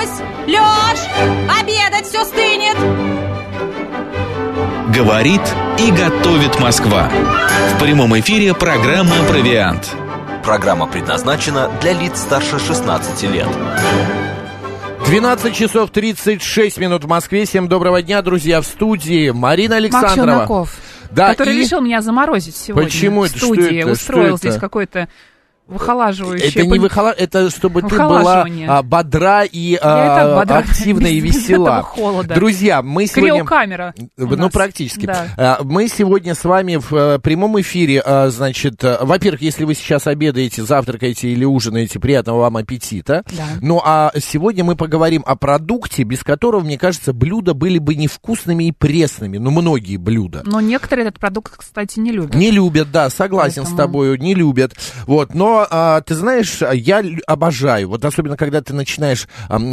Марусь! Лёш! Обедать все стынет! Говорит и готовит Москва. В прямом эфире программа «Провиант». Программа предназначена для лиц старше 16 лет. 12 часов 36 минут в Москве. Всем доброго дня, друзья, в студии Марина Александрова. Макс Челноков, Да, который и- решил меня заморозить сегодня Почему в это? Что студии. это? Устроил Что это? здесь какой-то выхолаживающий... Это не выхола... это чтобы ты была а, бодра и а, бодра, активна и весела. холода. Друзья, мы сегодня... Криокамера Ну, практически. Да. А, Мы сегодня с вами в э, прямом эфире, а, значит, э, во-первых, если вы сейчас обедаете, завтракаете или ужинаете, приятного вам аппетита. Да. Ну, а сегодня мы поговорим о продукте, без которого, мне кажется, блюда были бы невкусными и пресными. Ну, многие блюда. Но некоторые этот продукт, кстати, не любят. Не любят, да, согласен с Поэтому- тобой, не любят. Вот, но а, ты знаешь, я обожаю, вот особенно когда ты начинаешь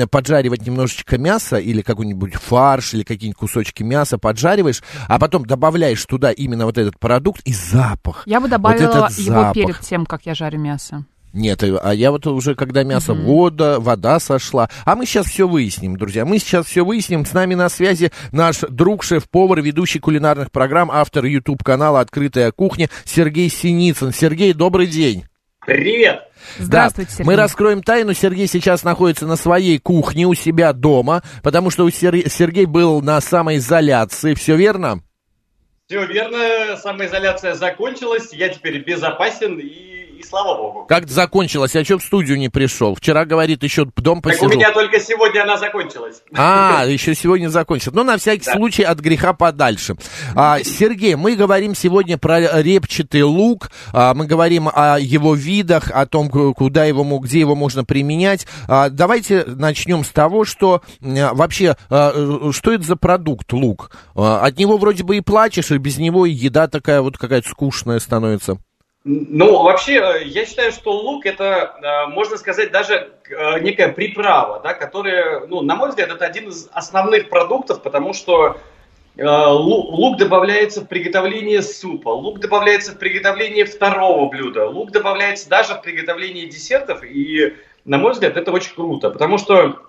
поджаривать немножечко мяса или какой-нибудь фарш или какие-нибудь кусочки мяса поджариваешь, а потом добавляешь туда именно вот этот продукт и запах. Я бы Вот добавила этот его запах. перед тем, как я жарю мясо. Нет, э, а я вот уже, когда мясо, вода, вода сошла. А мы сейчас все выясним, друзья. Мы сейчас все выясним. С нами на связи наш друг, шеф-повар, ведущий кулинарных программ, автор YouTube-канала «Открытая кухня» Сергей Синицын. Сергей, добрый день. Привет! Здравствуйте, Да, Сергей. Мы раскроем тайну. Сергей сейчас находится на своей кухне у себя дома, потому что у Сер- Сергей был на самоизоляции. Все верно? Все верно, самоизоляция закончилась, я теперь безопасен и, и слава богу. Как закончилось? А что в студию не пришел? Вчера, говорит, еще дом Так посижу. у меня только сегодня она закончилась. А, еще сегодня закончится. Ну, на всякий Да. случай от греха подальше. А, Сергей, мы говорим сегодня про репчатый лук, а, мы говорим о его видах, о том, ку- куда его, где его можно применять. А, давайте начнем с того, что вообще, а, э, что это за продукт лук? А, от него вроде бы и плачешь, и без него и еда такая вот какая-то скучная становится. Ну, вообще, э, я считаю, что лук это, э, можно сказать, даже э, некая приправа, да, которая, ну, на мой взгляд, это один из основных продуктов, потому что лу- лук добавляется в приготовление супа, лук добавляется в приготовление второго блюда, лук добавляется даже в приготовление десертов, и, на мой взгляд, это очень круто, потому что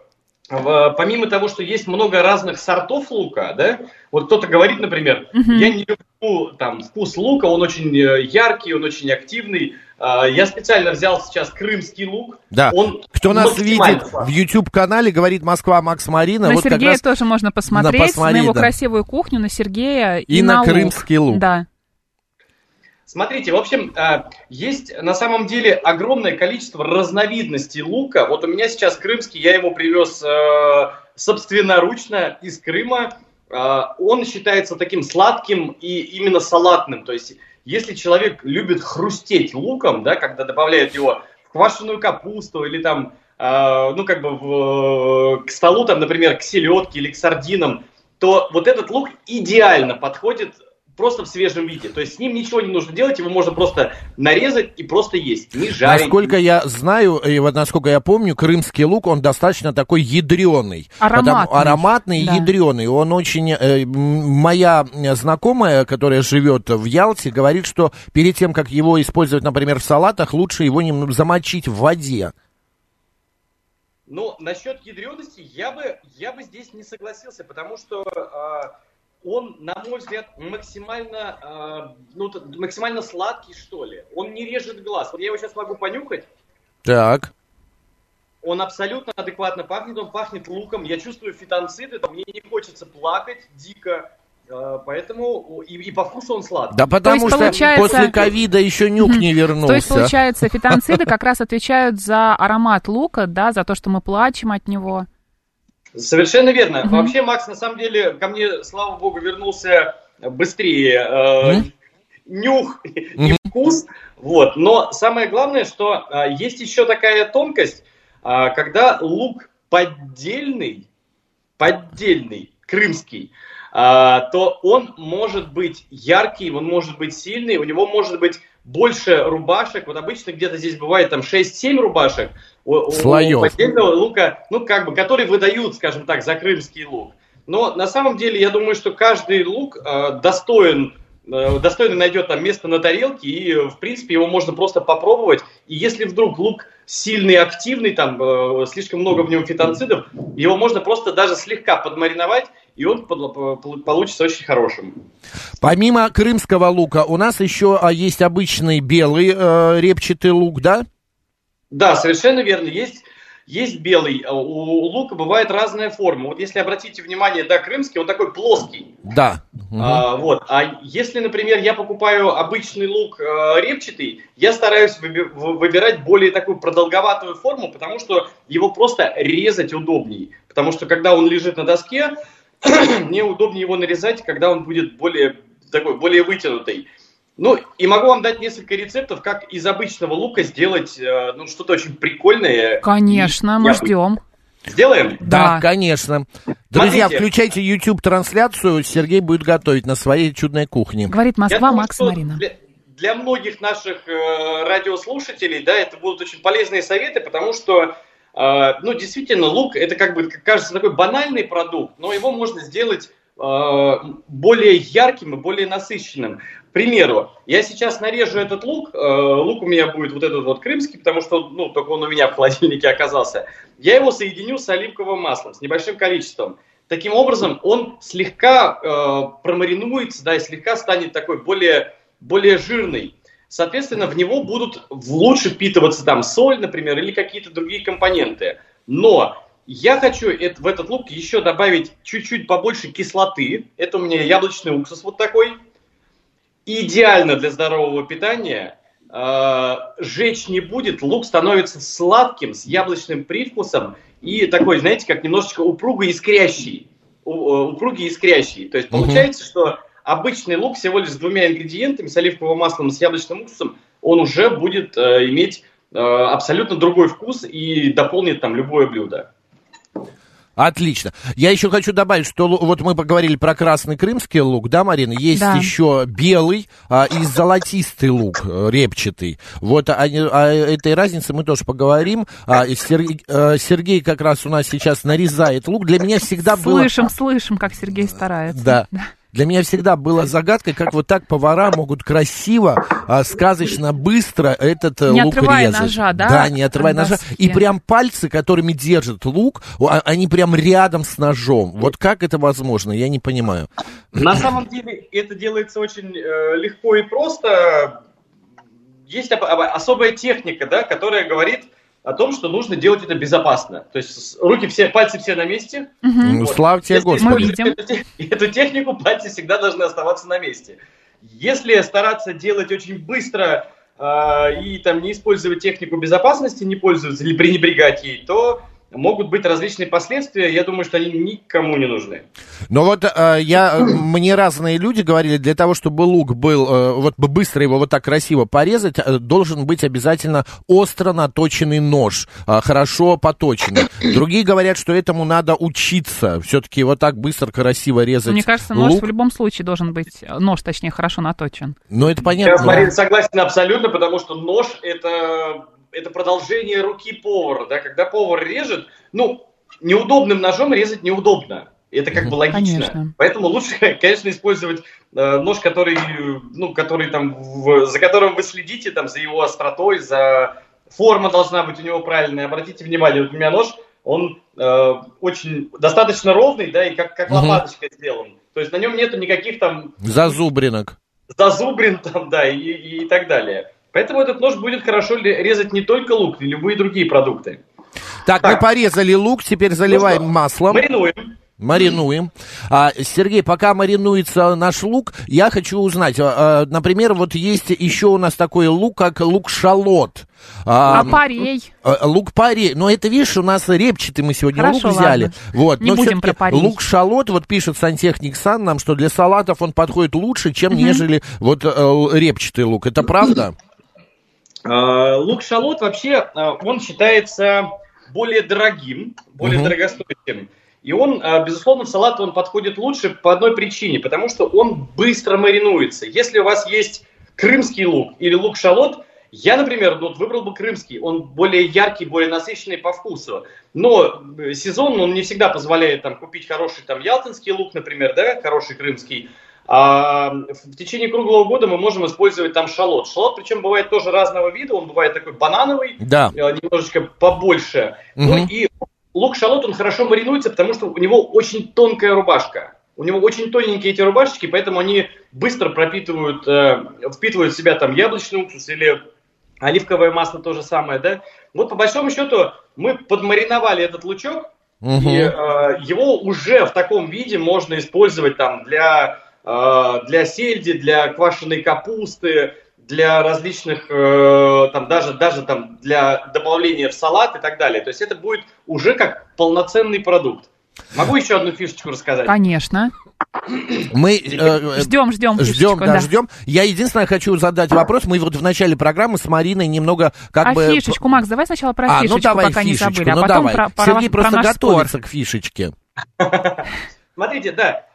помимо того, что есть много разных сортов лука, да, вот кто-то говорит, например, я не люблю там вкус лука, он очень э, яркий, он очень активный. А, Я специально взял сейчас крымский лук. Да. Он Кто нас видит в классный. YouTube-канале, говорит Москва Макс Марина. На вот как Сергея раз тоже можно посмотреть, посмотреть, на его да. красивую кухню, на Сергея и, И на лук. крымский лук. Да. Смотрите, в общем, а, есть на самом деле огромное количество разновидностей лука. Вот у меня сейчас крымский, я его привез э, собственноручно из Крыма. А, Он считается таким сладким и именно салатным. То есть, если человек любит хрустеть луком, да, когда добавляют его в квашеную капусту или там, э, ну, как бы в, к столу, там, например, к селедке или к сардинам, то вот этот лук идеально подходит просто в свежем виде. То есть с ним ничего не нужно делать, его можно просто нарезать и просто есть, не жарить. Насколько я знаю, и вот насколько я помню, крымский лук, он достаточно такой ядреный. Ароматный. ароматный и Да. ядреный. Он очень... э, моя знакомая, которая живет в Ялте, говорит, что перед тем, как его использовать, например, в салатах, лучше его немного замочить в воде. Но насчет ядрености я бы, я бы здесь не согласился, потому что а, он, на мой взгляд, максимально, а, ну, максимально сладкий, что ли. Он не режет глаз. Вот я его сейчас могу понюхать. Так. Он абсолютно адекватно пахнет, он пахнет луком. Я чувствую фитонциды, мне не хочется плакать дико. а, Поэтому и, и по вкусу он сладкий. Да потому есть, что получается- после ковида еще нюх не вернулся. То есть, получается, фитонциды как раз отвечают за аромат лука, да, за то, что мы плачем от него. Совершенно верно. Мгм. Вообще, Макс, на самом деле, ко мне, слава богу, вернулся быстрее э, Мгм. нюх и вкус. Вот. Но самое главное, что э, есть еще такая тонкость, э, когда лук поддельный, поддельный, крымский, э, то он может быть яркий, он может быть сильный, у него может быть больше рубашек. Вот обычно где-то здесь бывает там 6-7 рубашек. Слоев. у поддельного лука, ну как бы, который выдают, скажем так, за крымский лук. Но на самом деле я думаю, что каждый лук э, достоин э, достойно найдет там место на тарелке, и, в принципе, его можно просто попробовать. И если вдруг лук сильный, активный, там э, слишком много в нем фитонцидов, его можно просто даже слегка подмариновать, и он получится очень хорошим. Помимо крымского лука, у нас еще а, есть обычный белый э, репчатый лук, да? Да, совершенно верно. Есть есть белый, а у лука бывает разная форма. Вот если обратите внимание, да, крымский, он такой плоский. Да. А, вот. А если, например, я покупаю обычный лук э, репчатый, я стараюсь выбирать более такую продолговатую форму, потому что его просто резать удобнее. Потому что когда он лежит на доске, мне удобнее его нарезать, когда он будет более такой, более вытянутый. Ну, и могу вам дать несколько рецептов, как из обычного лука сделать э, ну, что-то очень прикольное. Конечно, мы ждем. Сделаем? Да, да конечно. Друзья, Смотрите. включайте YouTube-трансляцию, Сергей будет готовить на своей чудной кухне. Говорит Москва, думаю, Макс Марина. Для, для многих наших э, радиослушателей, да, это будут очень полезные советы, потому что, ну, действительно, лук, это как бы, кажется, такой банальный продукт, но его можно сделать э, более ярким и более насыщенным. К примеру, я сейчас нарежу этот лук, э, лук у меня будет вот этот вот крымский, потому что, ну, только он у меня в холодильнике оказался. Я его соединю с оливковым маслом, с небольшим количеством. Таким образом, он слегка э, промаринуется, да, и слегка станет такой более, более жирный. Соответственно, в него будут лучше впитываться там соль, например, или какие-то другие компоненты. Но я хочу в этот лук еще добавить чуть-чуть побольше кислоты. Это у меня яблочный уксус вот такой – идеально для здорового питания. Э, жечь не будет, лук становится сладким, с яблочным привкусом и такой, знаете, как немножечко упругий искрящий. Э, упругий искрящий. То есть получается, угу. что обычный лук всего лишь с двумя ингредиентами, с оливковым маслом и с яблочным уксусом, он уже будет э, иметь э, абсолютно другой вкус и дополнит там любое блюдо. Отлично. Я еще хочу добавить, что вот мы поговорили про красный крымский лук, да, Марина? Есть да. еще белый а, и золотистый лук, э, репчатый. Вот о, о этой разнице мы тоже поговорим. А, Сергей, а, Сергей как раз у нас сейчас нарезает лук. Для меня всегда слышим, было... Слышим, слышим, как Сергей старается. Да. Для меня всегда была загадкой, как вот так повара могут красиво, а, сказочно, быстро этот э, не лук отрывая резать. ножа, да? Да, не отрывая ножа. И прям пальцы, которыми держат лук, а, они прям рядом с ножом. Вот как это возможно, я не понимаю. На самом деле это делается очень э, легко и просто. Есть особая техника, да, которая говорит о том, что нужно делать это безопасно. То есть руки все, пальцы все на месте. Угу. Вот. Слава тебе, Господи. Эту, эту технику пальцы всегда должны оставаться на месте. Если стараться делать очень быстро э, и там не использовать технику безопасности, не пользоваться или пренебрегать ей, то могут быть различные последствия, я думаю, что они никому не нужны. Но вот э, я, мне разные люди говорили, для того, чтобы лук был, э, вот быстро его вот так красиво порезать, э, должен быть обязательно остро наточенный нож, э, хорошо поточенный. Другие говорят, что этому надо учиться, все-таки вот так быстро, красиво резать Мне кажется, нож лук. в любом случае должен быть, нож, точнее, хорошо наточен. Ну, это понятно. Я, Марин, согласен абсолютно, потому что нож это это продолжение руки повара, да, когда повар режет, ну, неудобным ножом резать неудобно. Это как бы логично. Конечно. Поэтому лучше, конечно, использовать э, нож, который, ну, который там, в, за которым вы следите, там, за его остротой, за форма должна быть у него правильная. Обратите внимание, вот у меня нож, он э, очень достаточно ровный, да, и как, как угу. лопаточка сделан. То есть на нем нету никаких там... Зазубринок. Зазубрин там, да, и, и, и так далее. Поэтому этот нож будет хорошо резать не только лук, но и любые другие продукты. Так, так. мы порезали лук, теперь заливаем ну маслом. Маринуем. Маринуем. А, Сергей, пока маринуется наш лук, я хочу узнать, а, например, вот есть еще у нас такой лук, как лук-шалот. А, а парей? А, лук-парей. Но это, видишь, у нас репчатый мы сегодня Хорошо, лук взяли. Ладно. Вот. Не Но будем про парей. Лук-шалот, вот пишет сантехник Сан нам, что для салатов он подходит лучше, чем угу. нежели вот э, репчатый лук. Это правда? Э, лук-шалот вообще, э, он считается более дорогим, более угу. дорогостоящим. И он, э, безусловно, в салат он подходит лучше по одной причине, потому что он быстро маринуется. Если у вас есть крымский лук или лук-шалот, я, например, вот выбрал бы крымский. Он более яркий, более насыщенный по вкусу. Но сезон он не всегда позволяет там, купить хороший там, ялтинский лук, например, да, хороший крымский. А в течение круглого года мы можем использовать там шалот. Шалот, причем бывает тоже разного вида, он бывает такой банановый, Да. э, немножечко побольше. Ну Мгм. и лук-шалот, он хорошо маринуется, потому что у него очень тонкая рубашка. У него очень тоненькие эти рубашечки, поэтому они быстро пропитывают, э, впитывают в себя там яблочный уксус или оливковое масло то же самое, да. Вот по большому счету мы подмариновали этот лучок, Мгм. и э, его уже в таком виде можно использовать там для, для сельди, для квашеной капусты, для различных, э, там даже, даже там для добавления в салат и так далее. То есть это будет уже как полноценный продукт. Могу еще одну фишечку рассказать? Конечно. Мы э, Ждем, ждем. Ждем, фишечку, да, ждем. Я единственное хочу задать вопрос. Мы вот в начале программы с Мариной немного как а бы... фишечку, Макс, давай сначала про а, фишечку, ну давай пока не фишечку, забыли, а ну потом давай. про, про, Сергей про просто наш готовится спор. к фишечке. Смотрите, да, а,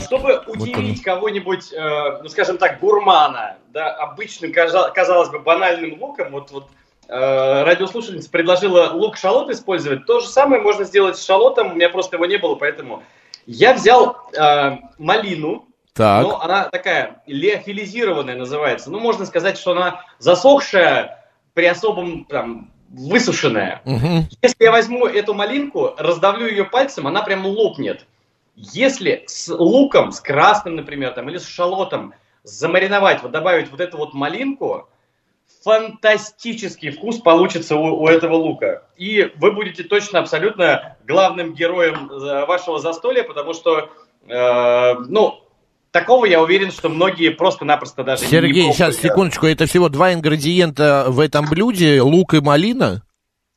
чтобы удивить кого-нибудь, э, ну, скажем так, гурмана, да, обычным, каза- казалось бы, банальным луком, вот, вот э, радиослушательница предложила лук-шалот использовать, то же самое можно сделать с шалотом, у меня просто его не было, поэтому я взял э, малину, Так. но она такая леофилизированная называется, ну, можно сказать, что она засохшая при особом, там, высушенная. Мгм. Если я возьму эту малинку, раздавлю ее пальцем, она прям лопнет. Если с луком, с красным, например, там, или с шалотом замариновать, вот добавить вот эту вот малинку, фантастический вкус получится у, у этого лука. И вы будете точно абсолютно главным героем э, вашего застолья, потому что, э, ну, такого я уверен, что многие просто-напросто даже не Сергей, сейчас, секундочку, это всего два ингредиента в этом блюде, лук и малина?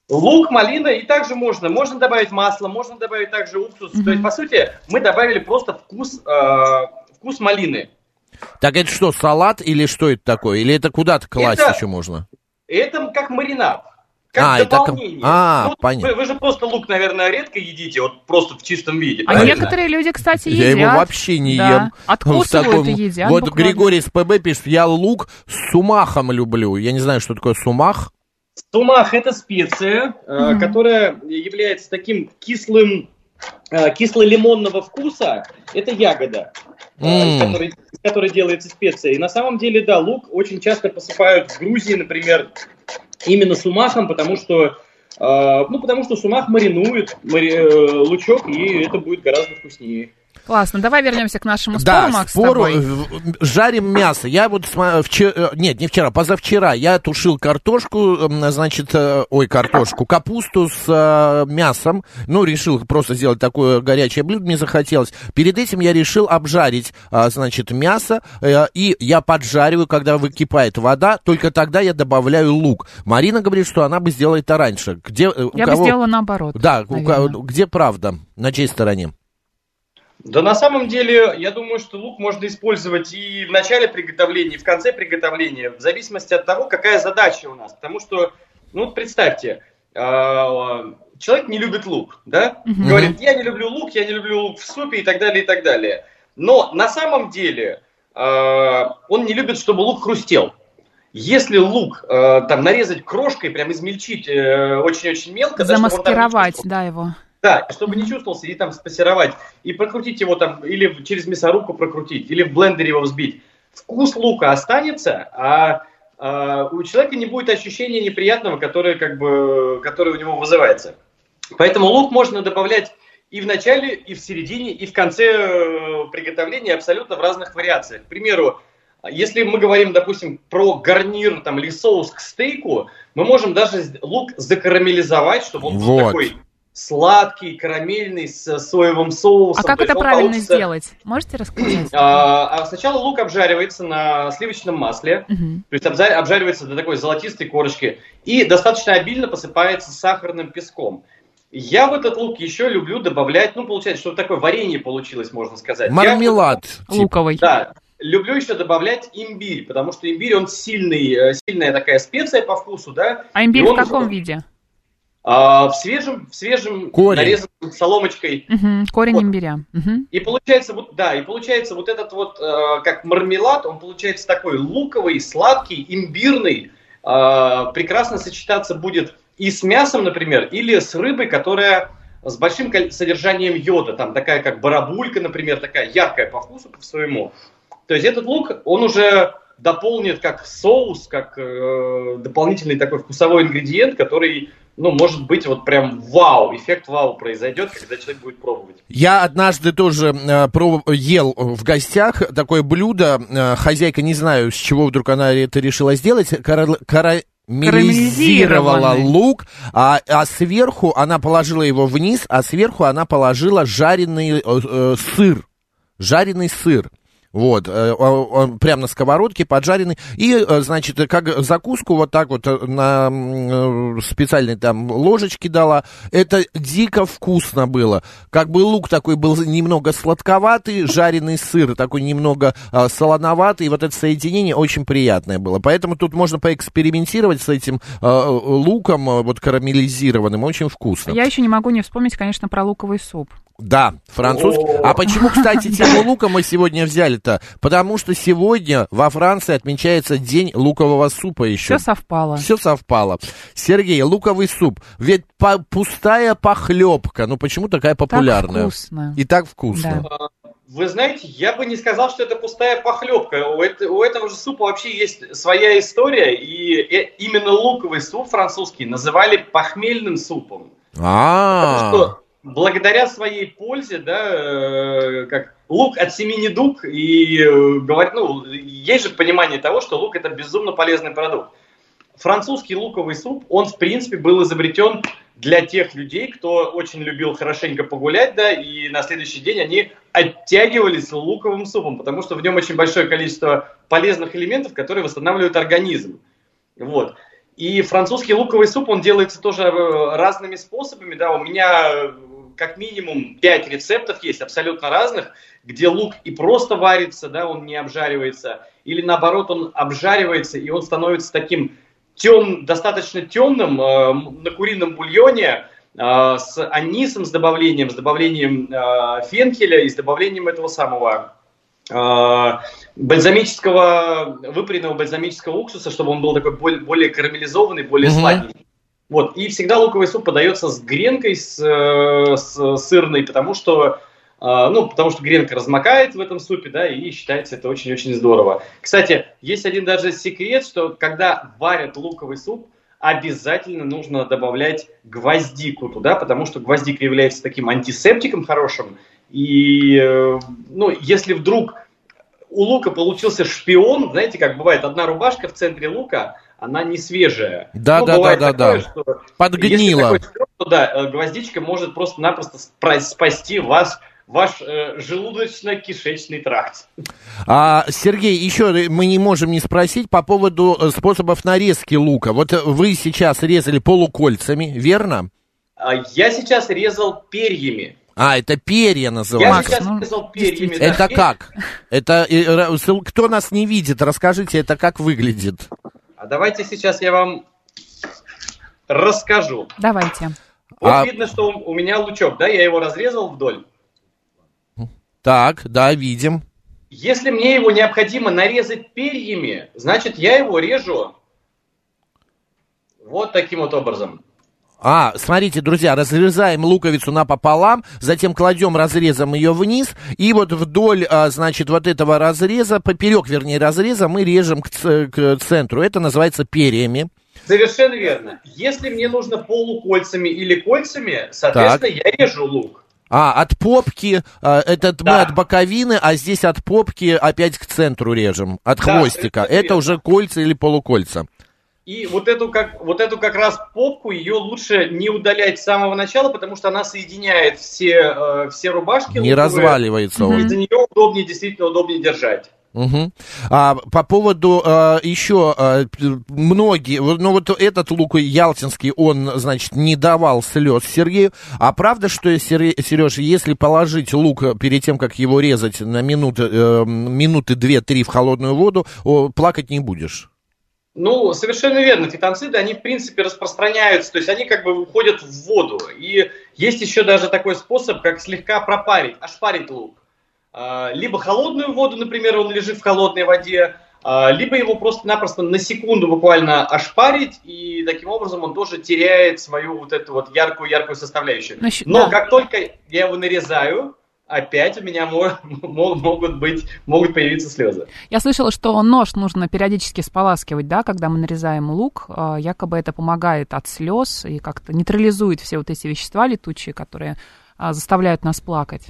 Лук, малина и также можно. Можно добавить масло, можно добавить также уксус. То есть, по сути, мы добавили просто вкус, э, вкус малины. Так это что, салат или что это такое? Или это куда-то класть Это- еще можно? Это как маринад. Как А, это как- дополнение. а, Ну, понятно. Вы, вы же просто лук, наверное, редко едите, вот просто в чистом виде. А правильно? некоторые люди, кстати, Я едят. его вообще не Да. ем. Откусывают В таком- и едят. Вот буквально. Григорий с ПБ пишет, я лук с сумахом люблю. Я не знаю, что такое сумах. Сумах это специя, э, Мгм. которая является таким кислым, э, кисло-лимонного вкуса. Это ягода, э, из М. которой, из которой делается специя. И на самом деле, да, лук очень часто посыпают в Грузии, например, именно сумахом, потому что э, ну, потому что сумах маринует мари- э, лучок, и это будет гораздо вкуснее. Классно. Давай вернемся к нашему спору, Да, Макс, с спору, э, жарим мясо. Я вот вчера, нет, не вчера, позавчера я тушил картошку, значит, э, ой, картошку, капусту с э, мясом. Ну, решил просто сделать такое горячее блюдо, мне захотелось. Перед этим я решил обжарить, а, значит, мясо, э, и я поджариваю, когда выкипает вода, только тогда я добавляю лук. Марина говорит, что она бы сделала это раньше. Где, э, Я бы кого- сделала наоборот. Да, у наверное. ко- где правда? На чьей стороне? Да на самом деле, я думаю, что лук можно использовать и в начале приготовления, и в конце приготовления, в зависимости от того, какая задача у нас. Потому что, ну вот представьте, э, человек не любит лук, да? Мгм. Говорит, я не люблю лук, я не люблю лук в супе и так далее, и так далее. Но на самом деле э, он не любит, чтобы лук хрустел. Если лук э, там нарезать крошкой, прям измельчить э, очень-очень мелко, да, чтобы он там Замаскировать, да, его. Да, чтобы не чувствовался, и там спассеровать, и прокрутить его там, или через мясорубку прокрутить, или в блендере его взбить. Вкус лука останется, а, а у человека не будет ощущения неприятного, которое, как бы, которое у него вызывается. Поэтому лук можно добавлять и в начале, и в середине, и в конце э, приготовления абсолютно в разных вариациях. К примеру, если мы говорим, допустим, про гарнир там, или соус к стейку, мы можем даже лук закарамелизовать, чтобы он был Вот. такой сладкий, карамельный, с соевым соусом. А как это правильно получится- сделать? Можете рассказать? А, а сначала лук обжаривается на сливочном масле, то есть обза- обжаривается до такой золотистой корочки и достаточно обильно посыпается сахарным песком. Я в этот лук еще люблю добавлять, ну, получается, что такое варенье получилось, можно сказать. Я- Мармелад. типа. Луковый. да, люблю еще добавлять имбирь, потому что имбирь, он сильный, э, сильная такая специя по вкусу, да. А имбирь И в каком уже- виде? А, в свежем, в свежем Корень. нарезанном соломочкой. Мгм, Корень Вот. имбиря. Мгм. И получается вот, да, и получается вот этот вот, э, как мармелад, он получается такой луковый, сладкий, имбирный, э, прекрасно сочетаться будет и с мясом, например, или с рыбой, которая с большим содержанием йода, там такая как барабулька, например, такая яркая по вкусу, по своему. То есть этот лук, он уже дополнит как соус, как э, дополнительный такой вкусовой ингредиент, который ну, может быть, вот прям вау, эффект вау произойдет, когда человек будет пробовать. Я однажды тоже э, проб- ел в гостях такое блюдо. Э, хозяйка, не знаю, с чего вдруг она это решила сделать. Карал- карамелизировала Карамелизированный. лук, а, а сверху она положила его вниз, а сверху она положила жареный э, э, сыр. Жареный сыр. Вот, э, он, он прям на сковородке поджаренный. И, э, значит, как закуску вот так вот э, на специальной там ложечке дала. Это дико вкусно было. Как бы лук такой был немного сладковатый, жареный сыр такой немного э, солоноватый. И вот это соединение очень приятное было. Поэтому тут можно поэкспериментировать с этим э, луком, вот карамелизированным. Очень вкусно. Я еще не могу не вспомнить, конечно, про луковый суп. Да, французский. А почему, кстати, тему лука мы сегодня взяли-то? Потому что сегодня во Франции отмечается день лукового супа еще. Все совпало. Все совпало. Сергей, луковый суп. Ведь по- пустая похлебка. Ну почему такая популярная? вкусно. И так вкусно. Да. Вы знаете, я бы не сказал, что это пустая похлебка. У, это- у этого же супа вообще есть своя история, и э- именно луковый суп французский называли похмельным супом. А, Потому что благодаря своей пользе, да, э, как лук от семи недуг, и э, говорят, ну, есть же понимание того, что лук это безумно полезный продукт. Французский луковый суп, он в принципе был изобретен для тех людей, кто очень любил хорошенько погулять, да, и на следующий день они оттягивались луковым супом, потому что в нем очень большое количество полезных элементов, которые восстанавливают организм. Вот. И французский луковый суп, он делается тоже э, разными способами, да, у меня как минимум 5 рецептов есть, абсолютно разных, где лук и просто варится, да, он не обжаривается, или наоборот он обжаривается, и он становится таким тем, достаточно темным э, на курином бульоне, э, с анисом, с добавлением, с добавлением э, фенхеля и с добавлением этого самого э, бальзамического, выпаренного бальзамического уксуса, чтобы он был такой более, более карамелизованный, более Мгм. сладкий. Вот. И всегда луковый суп подается с гренкой, с, э, с сырной, потому что, э, ну, потому что гренка размокает в этом супе, да, и считается это очень-очень здорово. Кстати, есть один даже секрет, что когда варят луковый суп, обязательно нужно добавлять гвоздику туда, потому что гвоздика является таким антисептиком хорошим. И, э, ну, если вдруг у лука получился шпион, знаете, как бывает, одна рубашка в центре лука, она не свежая. Да, Ну, да, да, да, такое, да. что Подгнила. То да, э, гвоздичка может просто-напросто спасти вас, ваш э, желудочно-кишечный тракт. А, Сергей, еще мы не можем не спросить по поводу э, способов нарезки лука. Вот э, вы сейчас резали полукольцами, верно? А Я сейчас резал перьями. А, это перья Я называется. Макс, сейчас ну, резал перьями. действительно. да. Это как? Это э, кто нас не видит, расскажите, это как выглядит? А давайте сейчас я вам расскажу. Давайте. Вот А- видно, что у у меня лучок, да, я его разрезал вдоль. Так, да, видим. Если мне его необходимо нарезать перьями, значит, я его режу вот таким вот образом. А, смотрите, друзья, разрезаем луковицу напополам, затем кладем разрезом ее вниз, и вот вдоль, а, значит, вот этого разреза, поперек, вернее, разреза, мы режем к, к центру. Это называется перьями. Совершенно верно. Если мне нужно полукольцами или кольцами, соответственно, я режу лук. А, от попки, а, этот мы Да. от боковины, а здесь от попки опять к центру режем, от Да, хвостика. Это верно. уже кольца или полукольца. И вот эту, как, вот эту как раз попку, ее лучше не удалять с самого начала, потому что она соединяет все, э, все рубашки. Не луковые, разваливается И он. за нее удобнее, действительно удобнее держать. Мгм. А, по поводу а, еще а, п- многие, ну вот этот лук ялтинский, он, значит, не давал слез Сергею. А правда, что, Сереж, если положить лук перед тем, как его резать на минуты, э, минуты две-три в холодную воду, о, плакать не будешь? Ну, совершенно верно. Фитонциды, они, в принципе, распространяются, то есть они как бы уходят в воду. И есть еще даже такой способ, как слегка пропарить, ошпарить лук. А, Либо холодную воду, например, он лежит в холодной воде, а, либо его просто-напросто на секунду буквально ошпарить, и таким образом он тоже теряет свою вот эту вот яркую-яркую составляющую. Ну, Но да. как только я его нарезаю, опять у меня мо- мо- могут быть, могут появиться слезы. Я слышала, что нож нужно периодически споласкивать, да, когда мы нарезаем лук. А, Якобы это помогает от слез и как-то нейтрализует все вот эти вещества летучие, которые а, заставляют нас плакать.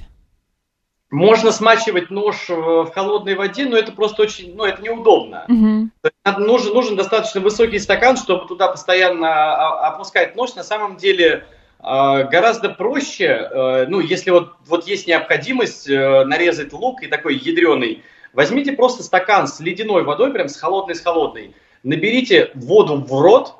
Можно смачивать нож в холодной воде, но это просто очень, ну, это неудобно. Надо- нужен, нужен достаточно высокий стакан, чтобы туда постоянно а, опускать нож. На самом деле гораздо проще, э, ну, если вот, вот есть необходимость э, нарезать лук и такой ядреный, возьмите просто стакан с ледяной водой, прям с холодной, с холодной, наберите воду в рот,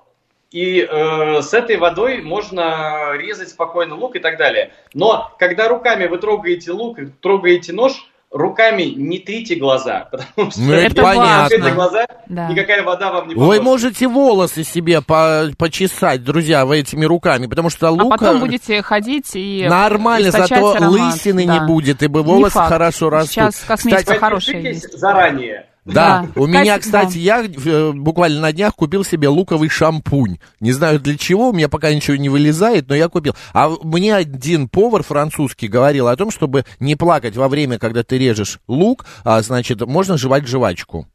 и э, с этой водой можно резать спокойно лук и так далее. Но когда руками вы трогаете лук, и трогаете нож, руками не трите глаза, потому что Ну, это понятно. трете глаза, Да. никакая вода вам не Вы поможет. можете волосы себе по- почесать, друзья, вы этими руками, потому что А лук... потом э, будете ходить и Нормально, зато аромат. лысины Да. не будет, ибо Не волосы факт. хорошо растут. Сейчас косметика Кстати, хорошая есть. заранее. Да, Да. у меня, Кстати, кстати, я э, буквально на днях купил себе луковый шампунь. Не знаю для чего, у меня пока ничего не вылезает, но я купил. А мне один повар французский говорил о том, чтобы не плакать во время, когда ты режешь лук, а, значит, можно жевать жвачку.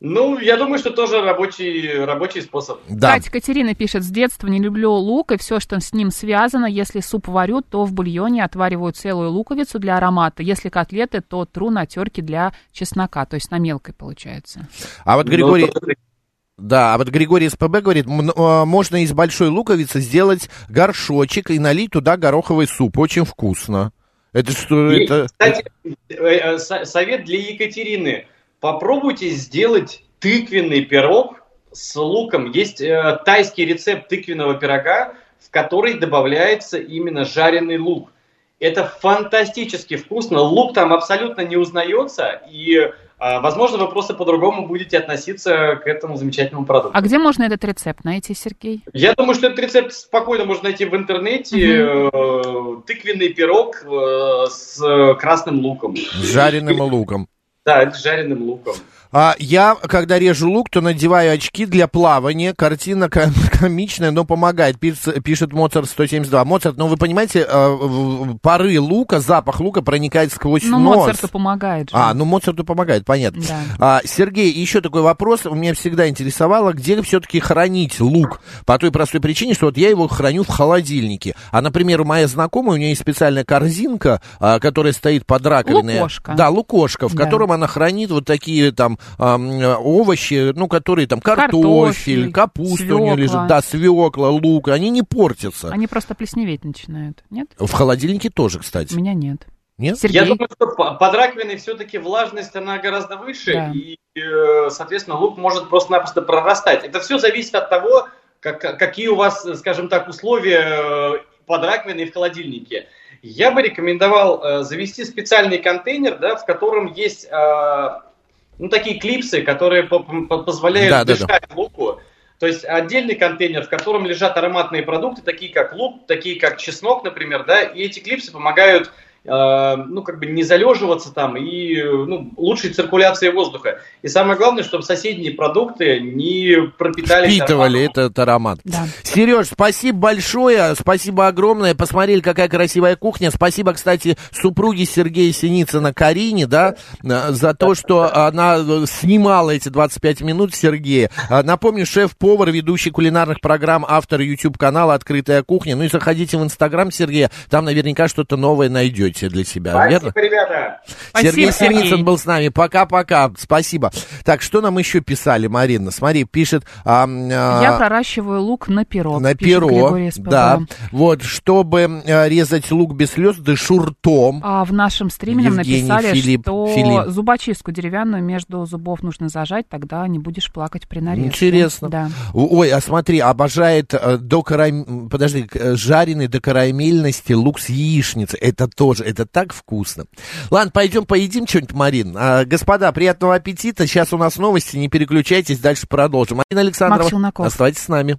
Ну, я думаю, что тоже рабочий, рабочий способ. Да. Катя Катерина пишет, с детства не люблю лук и все, что с ним связано. Если суп варю, то в бульоне отвариваю целую луковицу для аромата. Если котлеты, то тру на терке для чеснока, то есть на мелкой получается. А вот Григорий... Ну, то- Да, а вот Григорий СПБ говорит, э, можно из большой луковицы сделать горшочек и налить туда гороховый суп. Очень вкусно. Это что, И, это... Кстати, э, э, со- совет для Екатерины. Попробуйте сделать тыквенный пирог с луком. Есть э, тайский рецепт тыквенного пирога, в который добавляется именно жареный лук. Это фантастически вкусно. Лук там абсолютно не узнается, и, э, возможно, вы просто по-другому будете относиться к этому замечательному продукту. А где можно этот рецепт найти, Сергей? Я думаю, что этот рецепт спокойно можно найти в интернете. Э, Тыквенный пирог э, с красным луком. С жареным луком. Да, жареным луком. А я, когда режу лук, то надеваю очки для плавания. Картина ком- комичная, но помогает, пишет, пишет Моцарт 172. Моцарт, ну вы понимаете, в- пары лука, запах лука проникает сквозь Ну, нос. Моцарту помогает же. А, ну Моцарту помогает, понятно. Да. А, Сергей, еще такой вопрос. Меня всегда интересовало, где все-таки хранить лук? По той простой причине, что вот я его храню в холодильнике. А, например, у моей знакомой, у нее есть специальная корзинка, а, которая стоит под раковиной. Лукошко. Да, лукошка, в Да. котором она хранит вот такие там ам, овощи, ну, которые там картофель, Картофель, капуста у нее свекла. лежит, да, свекла, лук, они не портятся. Они просто плесневеть начинают, нет? В холодильнике тоже, кстати. У меня нет. Нет? Сергей? Я думаю, что по- под раковиной все-таки влажность, она гораздо выше, Да. и, э, соответственно, лук может просто-напросто прорастать. Это все зависит от того, как- какие у вас, скажем так, условия э, под раковиной в холодильнике. Я бы рекомендовал э, завести специальный контейнер, да, в котором есть э, ну, такие клипсы, которые по- по- позволяют Да, да, дышать луку. То есть отдельный контейнер, в котором лежат ароматные продукты, такие как лук, такие как чеснок, например, да, и эти клипсы помогают ну, как бы не залеживаться там и э, ну, лучшей циркуляции воздуха. И самое главное, чтобы соседние продукты не пропитались Впитывали ароматом. этот аромат. Да. Сереж, спасибо большое, спасибо огромное. Посмотрели, какая красивая кухня. Спасибо, кстати, супруге Сергея Синицына Карине, да, э, за то, что она э, снимала эти 25 минут Сергея. А, Напомню, шеф-повар, ведущий кулинарных программ, автор YouTube-канала «Открытая кухня». Ну и заходите в Инстаграм Сергея, там наверняка что-то новое найдете для себя, верно? Спасибо, ребята. Спасибо, Сергей Синицын Сергей. был с нами. Пока-пока. Спасибо. Так, что нам еще писали, Марина? Смотри, пишет... а, а, Я проращиваю лук на перо. на перо, да. Вот, чтобы э, резать лук без слез, да шуртом. А в нашем стриме нам написали, Филипп- что Филипп. зубочистку деревянную между зубов нужно зажать, тогда не будешь плакать при нарезке. Интересно. Да. Ой, а смотри, обожает э, до карам... подожди, к- э, жареный до карамельности лук с яичницей. Это тоже, это так вкусно. Ладно, пойдем поедим что-нибудь, Марин. А, господа, приятного аппетита. Сейчас у нас новости, не переключайтесь, дальше продолжим. Марина Александрова, Челноков. оставайтесь с нами.